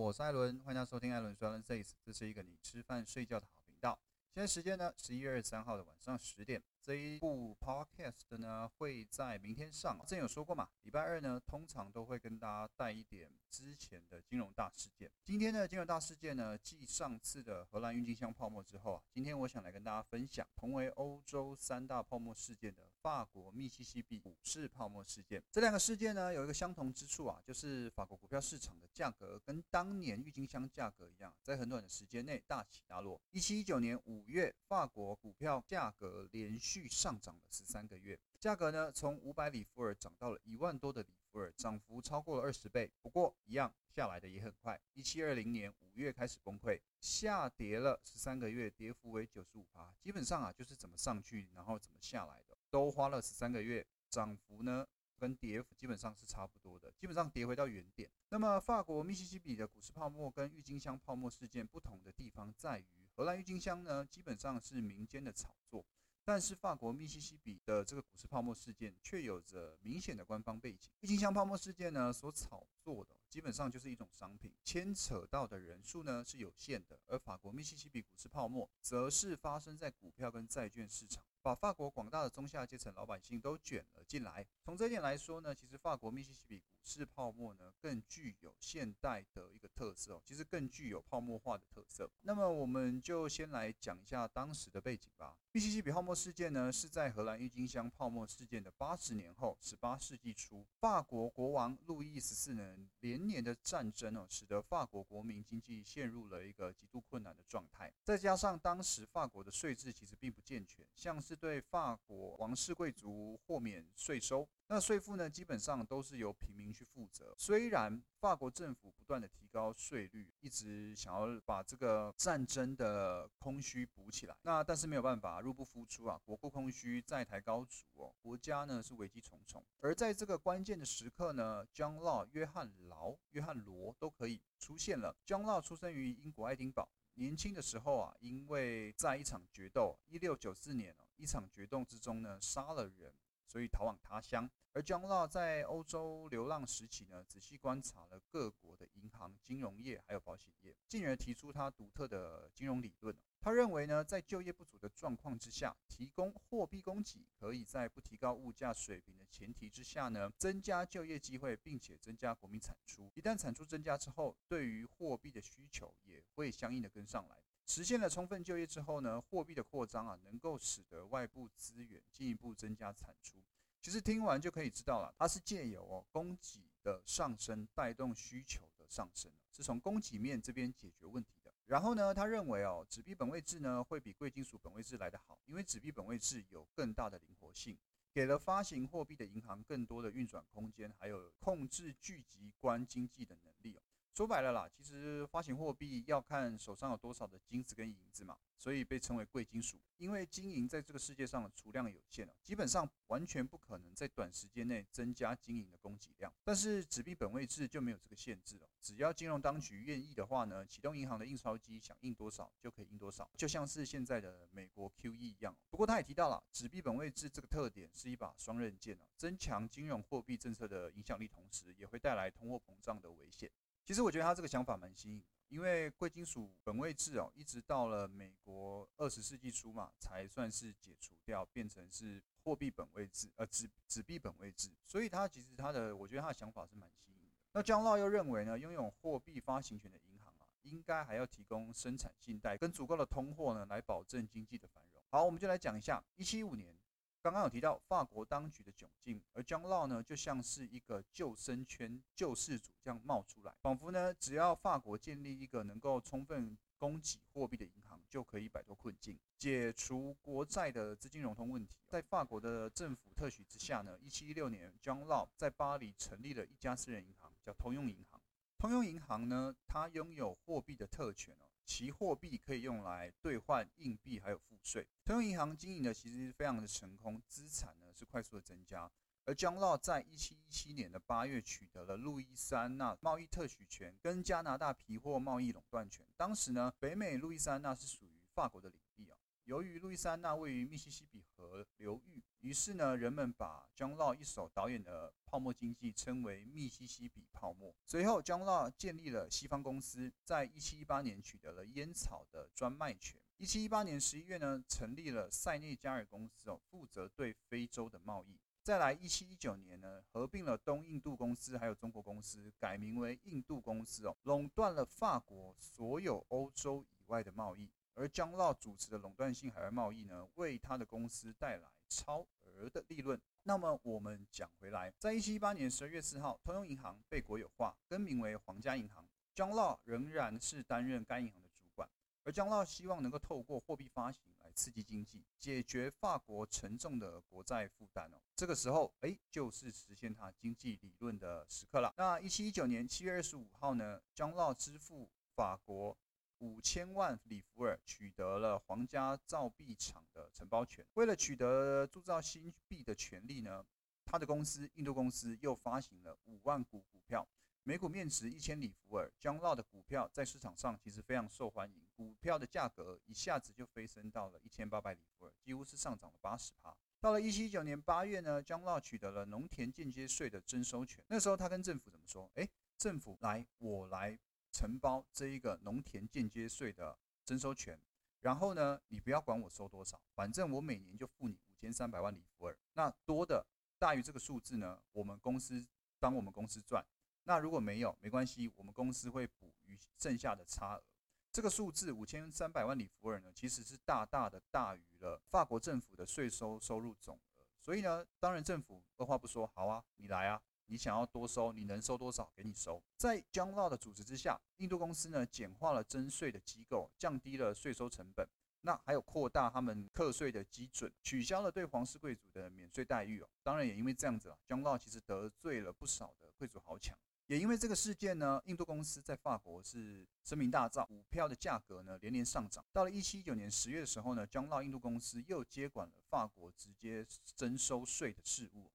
我是艾伦，欢迎大家收听艾伦说艾伦 says，这是一个你吃饭睡觉的好频道。现在时间呢，十一月二十三号的晚上十点。这一部 podcast 呢会在明天上。之前有说过嘛，礼拜二呢通常都会跟大家带一点之前的金融大事件。今天的金融大事件呢，继上次的荷兰郁金香泡沫之后啊，今天我想来跟大家分享同为欧洲三大泡沫事件的法国密西西比股市泡沫事件。这两个事件呢有一个相同之处啊，就是法国股票市场的价格跟当年郁金香价格一样，在很短的时间内大起大落。一七一九年五。月，法国股票价格连续续上涨了十三个月，价格呢从五百里弗尔涨到了一万多的里弗尔，涨幅超过了二十倍。不过，一样下来的也很快。一七二零年五月开始崩溃，下跌了十三个月，跌幅为九十五%。基本上啊，就是怎么上去，然后怎么下来的，都花了十三个月，涨幅呢跟跌幅基本上是差不多的，基本上跌回到原点。那么，法国密西西比的股市泡沫跟郁金香泡沫事件不同的地方在于。荷兰郁金香呢，基本上是民间的炒作，但是法国密西西比的这个股市泡沫事件却有着明显的官方背景。郁金香泡沫事件呢，所炒做的基本上就是一种商品，牵扯到的人数呢是有限的，而法国密西西比股市泡沫则是发生在股票跟债券市场。把法国广大的中下阶层老百姓都卷了进来。从这一点来说呢，其实法国密西西比股市泡沫呢更具有现代的一个特色哦，其实更具有泡沫化的特色。那么我们就先来讲一下当时的背景吧。密西西比泡沫事件呢是在荷兰郁金香泡沫事件的八十年后，十八世纪初，法国国王路易十四呢连年的战争哦，使得法国国民经济陷入了一个极度困难的状态。再加上当时法国的税制其实并不健全，像是对法国王室贵族豁免税收，那税负呢，基本上都是由平民去负责。虽然法国政府不断的提高税率，一直想要把这个战争的空虚补起来，那但是没有办法，入不敷出啊，国库空虚，债台高筑哦，国家呢是危机重重。而在这个关键的时刻呢，John Law 约翰劳、约翰罗都可以出现了。John Law 出生于英国爱丁堡。年轻的时候啊，因为在一场决斗，一六九四年哦，一场决斗之中呢，杀了人，所以逃往他乡。而 John Law 在欧洲流浪时期呢，仔细观察了各国的银行、金融业还有保险业，进而提出他独特的金融理论。他认为呢，在就业不足的状况之下，提供货币供给可以在不提高物价水平的前提之下呢，增加就业机会，并且增加国民产出。一旦产出增加之后，对于货币的需求也会相应的跟上来。实现了充分就业之后呢，货币的扩张啊，能够使得外部资源进一步增加产出。其实听完就可以知道了，它是借由哦供给的上升带动需求的上升，是从供给面这边解决问题的。然后呢，他认为哦，纸币本位制呢会比贵金属本位制来得好，因为纸币本位制有更大的灵活性，给了发行货币的银行更多的运转空间，还有控制聚集关经济的能力哦。说白了啦，其实发行货币要看手上有多少的金子跟银子嘛，所以被称为贵金属。因为金银在这个世界上的储量有限了，基本上完全不可能在短时间内增加金银的供给量。但是纸币本位制就没有这个限制了，只要金融当局愿意的话呢，启动银行的印钞机，想印多少就可以印多少，就像是现在的美国 QE 一样。不过他也提到了，纸币本位制这个特点是一把双刃剑啊，增强金融货币政策的影响力，同时也会带来通货膨胀的危险。其实我觉得他这个想法蛮新颖的，因为贵金属本位制哦，一直到了美国二十世纪初嘛，才算是解除掉，变成是货币本位制，呃纸纸币本位制。所以他其实他的，我觉得他的想法是蛮新颖的。那江老又认为呢，拥有货币发行权的银行啊，应该还要提供生产信贷跟足够的通货呢，来保证经济的繁荣。好，我们就来讲一下一七五年。刚刚有提到法国当局的窘境，而 John Law 呢，就像是一个救生圈救世主这样冒出来，仿佛呢，只要法国建立一个能够充分供给货币的银行，就可以摆脱困境，解除国债的资金融通问题。在法国的政府特许之下呢，一七一六年，John Law 在巴黎成立了一家私人银行，叫通用银行。通用银行呢，它拥有货币的特权哦。其货币可以用来兑换硬币，还有付税。通用银行经营的其实是非常的成功，资产呢是快速的增加。而 John Law 在一七一七年的八月取得了路易斯安那贸易特许权跟加拿大皮货贸易垄断权。当时呢，北美路易斯安那是属于法国的领地啊。由于路易斯安那位于密西西比河流域，于是呢，人们把江浪一手导演的泡沫经济称为密西西比泡沫。随后江浪建立了西方公司，在一七一八年取得了烟草的专卖权。一七一八年十一月呢，成立了塞内加尔公司哦，负责对非洲的贸易。再来，一七一九年呢，合并了东印度公司还有中国公司，改名为印度公司哦，垄断了法国所有欧洲以外的贸易。而江老主持的垄断性海外贸易呢，为他的公司带来超额的利润。那么我们讲回来，在一七一八年十二月四号，通用银行被国有化，更名为皇家银行。江老仍然是担任该银行的主管。而江老希望能够透过货币发行来刺激经济，解决法国沉重的国债负担哦。这个时候，哎，就是实现他经济理论的时刻了。那一七一九年七月二十五号呢，江老支付法国五千万里弗尔，取得了皇家造币厂的承包权。为了取得铸造新币的权利呢，他的公司印度公司又发行了五万股股票。每股面值一千里弗尔，江老的股票在市场上其实非常受欢迎，股票的价格一下子就飞升到了一千八百里弗尔，几乎是上涨了八十趴。到了一七一九年八月呢，江老取得了农田间接税的征收权。那时候他跟政府怎么说？哎，政府来，我来承包这一个农田间接税的征收权，然后呢，你不要管我收多少，反正我每年就付你五千三百万里弗尔。那多的大于这个数字呢，我们公司帮我们公司赚。那如果没有，没关系，我们公司会补余剩下的差额。这个数字五千三百万里弗尔呢，其实是大大的大于了法国政府的税收收入总额。所以呢，当然政府二话不说，好啊，你来啊，你想要多收，你能收多少，给你收。在 John Law 的主持之下，印度公司呢简化了征税的机构，降低了税收成本。那还有扩大他们课税的基准，取消了对皇室贵族的免税待遇哦。当然也因为这样子啊，John Law 其实得罪了不少的贵族豪强。也因为这个事件呢，印度公司在法国是声名大噪，股票的价格呢连连上涨。到了一七一九年十月的时候呢，江老印度公司又接管了法国直接征收税的事务，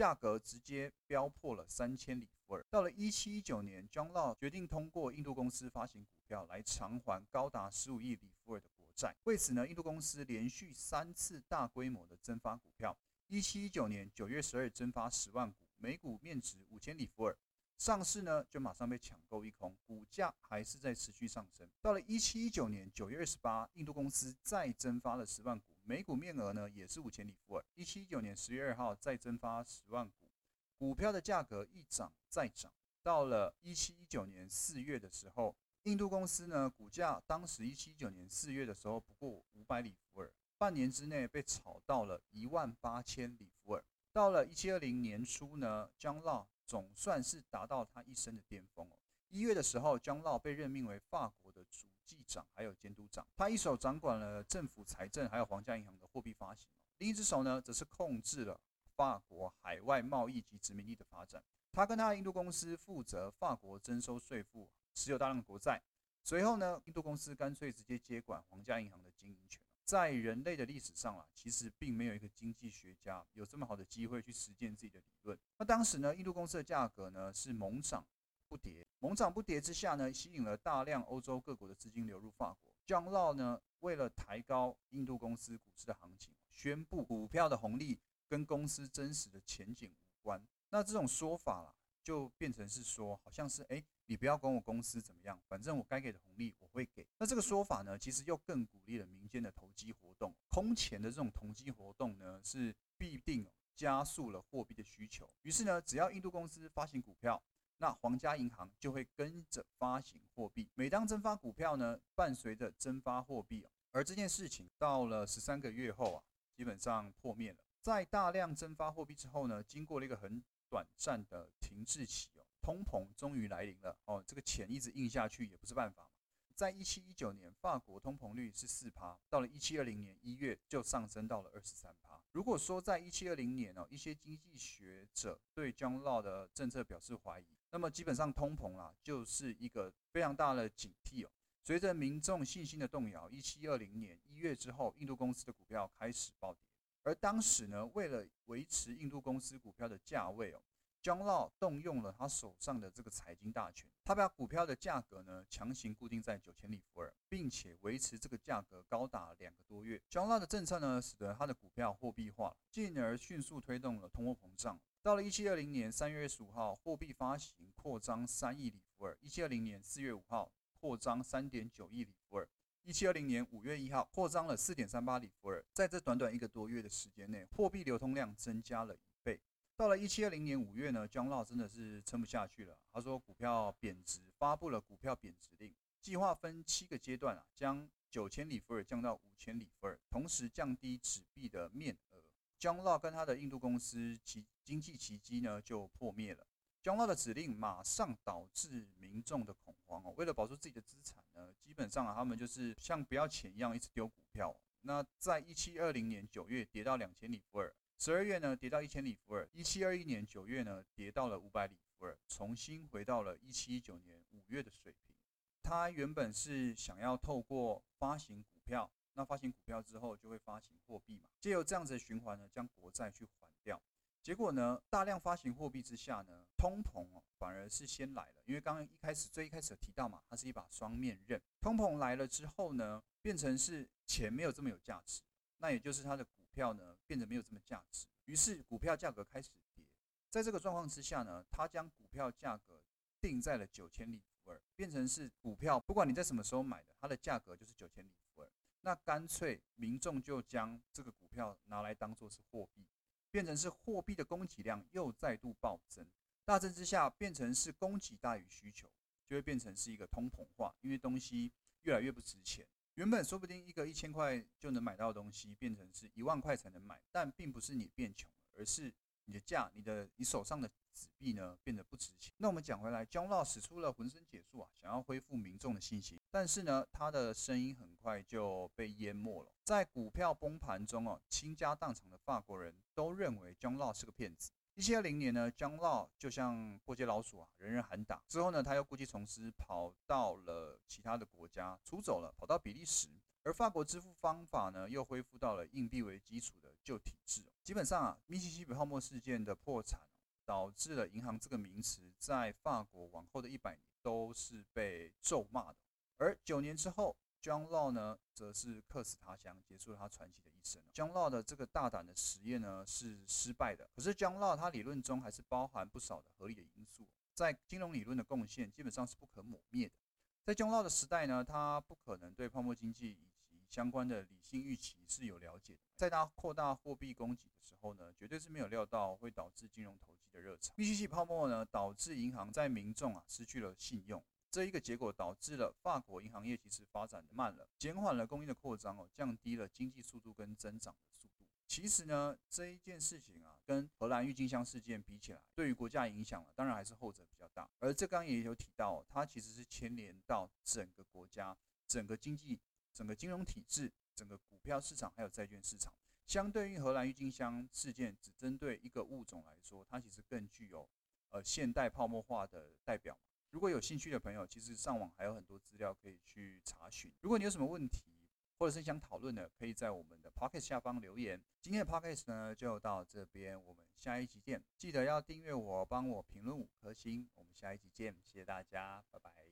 价格直接飙破了三千里弗尔。到了一七一九年，，John Law 决定通过印度公司发行股票来偿还高达十五亿里弗尔的国债。为此呢，印度公司连续三次大规模的增发股票。一七一九年九月十二增发十万股，每股面值五千里弗尔。上市呢，就马上被抢购一空，股价还是在持续上升。到了一七一九年九月二十八，印度公司再增发了十万股，每股面额呢也是五千里弗尔。一七一九年十月二号再增发十万股，股票的价格一涨再涨。到了一七一九年四月的时候，印度公司呢股价当时一七一九年四月的时候不过五百里弗尔，半年之内被炒到了一万八千里弗尔。到了一七二零年初呢，江老。总算是达到他一生的巅峰哦。一月的时候，江老被任命为法国的主计长，还有监督长。他一手掌管了政府财政，还有皇家银行的货币发行另一只手呢，则是控制了法国海外贸易及殖民地的发展。他跟他的印度公司负责法国征收税负，持有大量的国债。随后呢，印度公司干脆直接接管皇家银行的经营权。在人类的历史上啊，其实并没有一个经济学家有这么好的机会去实践自己的理论。那当时呢，印度公司的价格呢是猛涨不跌，猛涨不跌之下呢，吸引了大量欧洲各国的资金流入法国。John Law 呢，为了抬高印度公司股市的行情，宣布股票的红利跟公司真实的前景无关。那这种说法啦，就变成是说，好像是哎。你不要管我公司怎么样，反正我该给的红利我会给。那这个说法呢，其实又更鼓励了民间的投机活动。空前的这种投机活动呢，是必定加速了货币的需求。于是呢，只要印度公司发行股票，那皇家银行就会跟着发行货币。每当增发股票呢，伴随着增发货币哦。而这件事情到了十三个月后啊，基本上破灭了。在大量增发货币之后呢，经过了一个很短暂的停滞期哦。通膨终于来临了哦，这个钱一直印下去也不是办法嘛。在一七一九年，法国通膨率是四趴，到了一七二零年一月就上升到了二十三趴。如果说在一七二零年哦，一些经济学者对 John Law 的政策表示怀疑，那么基本上通膨啊就是一个非常大的警惕哦。随着民众信心的动摇，一七二零年一月之后，印度公司的股票开始暴跌。而当时呢，为了维持印度公司股票的价位哦。John Law 动用了他手上的这个财经大权，他把股票的价格呢强行固定在九千里弗尔，并且维持这个价格高达两个多月。John Law 的政策呢，使得他的股票货币化，进而迅速推动了通货膨胀。到了一七二零年三月二十五号，货币发行扩张三亿里弗尔；一七二零年四月五号，扩张三点九亿里弗尔；一七二零年五月一号，扩张了四点三八里弗尔。在这短短一个多月的时间内，货币流通量增加了一倍。到了一七二零年五月呢，江老真的是撑不下去了。他说股票贬值，发布了股票贬值令，计划分七个阶段啊，将九千里弗尔降到五千里弗尔，同时降低纸币的面。江老跟他的印度公司其经济奇迹呢就破灭了。江老的指令马上导致民众的恐慌哦，为了保住自己的资产呢，基本上啊他们就是像不要钱一样一直丢股票。那在一七二零年九月跌到两千里弗尔。十二月呢，跌到一千里弗尔；一七二一年九月呢，跌到了五百里弗尔，重新回到了一七一九年五月的水平。他原本是想要透过发行股票，那发行股票之后就会发行货币嘛，借由这样子的循环呢，将国债去还掉。结果呢，大量发行货币之下呢，通膨哦反而是先来了，因为刚刚一开始最一开始提到嘛，它是一把双面刃。通膨来了之后呢，变成是钱没有这么有价值，那也就是它的股。票呢变得没有这么价值，于是股票价格开始跌。在这个状况之下呢，他将股票价格定在了九千里弗尔，变成是股票，不管你在什么时候买的，它的价格就是九千里弗。那干脆民众就将这个股票拿来当做是货币，变成是货币的供给量又再度暴增。大增之下，变成是供给大于需求，就会变成是一个通膨化，因为东西越来越不值钱。原本说不定一个一千块就能买到的东西，变成是一万块才能买，但并不是你变穷了，而是你的价、你的你手上的纸币呢变得不值钱。那我们讲回来，John Law 使出了浑身解数啊，想要恢复民众的信心，但是呢，他的声音很快就被淹没了。在股票崩盘中哦，倾家荡产的法国人都认为 jon Law 是个骗子。一七二零年呢 jon Law 就像过街老鼠啊，人人喊打。之后呢，他又故技重施，跑到了其他的国家，出走了，跑到比利时。而法国支付方法呢，又恢复到了硬币为基础的旧体制。基本上啊，密西西比泡沫事件的破产，导致了银行这个名词在法国往后的一百年都是被咒骂的。而九年之后，John Law 呢，则是客死他乡，结束了他传奇的一生。John Law 的这个大胆的实验呢，是失败的。可是 John Law 他理论中还是包含不少的合理的因素，在金融理论的贡献基本上是不可磨灭的。在 John Law 的时代呢，他不可能对泡沫经济以及相关的理性预期是有了解。在他扩大货币供给的时候呢，绝对是没有料到会导致金融投机的热潮。密西西泡沫呢，导致银行在民众啊失去了信用。这一个结果导致了法国银行业其实发展的慢了，减缓了供应的扩张哦，降低了经济速度跟增长的速度。其实呢，这一件事情啊，跟荷兰郁金香事件比起来，对于国家影响了，当然还是后者比较大。而这刚也有提到，它其实是牵连到整个国家、整个经济、整个金融体制、整个股票市场还有债券市场。相对于荷兰郁金香事件只针对一个物种来说，它其实更具有呃现代泡沫化的代表。如果有兴趣的朋友，其实上网还有很多资料可以去查询。如果你有什么问题，或者是想讨论的，可以在我们的 p o c k e t 下方留言。今天的 p o c k e t 呢就到这边，我们下一集见。记得要订阅我，帮我评论五颗星。我们下一集见，谢谢大家，拜拜。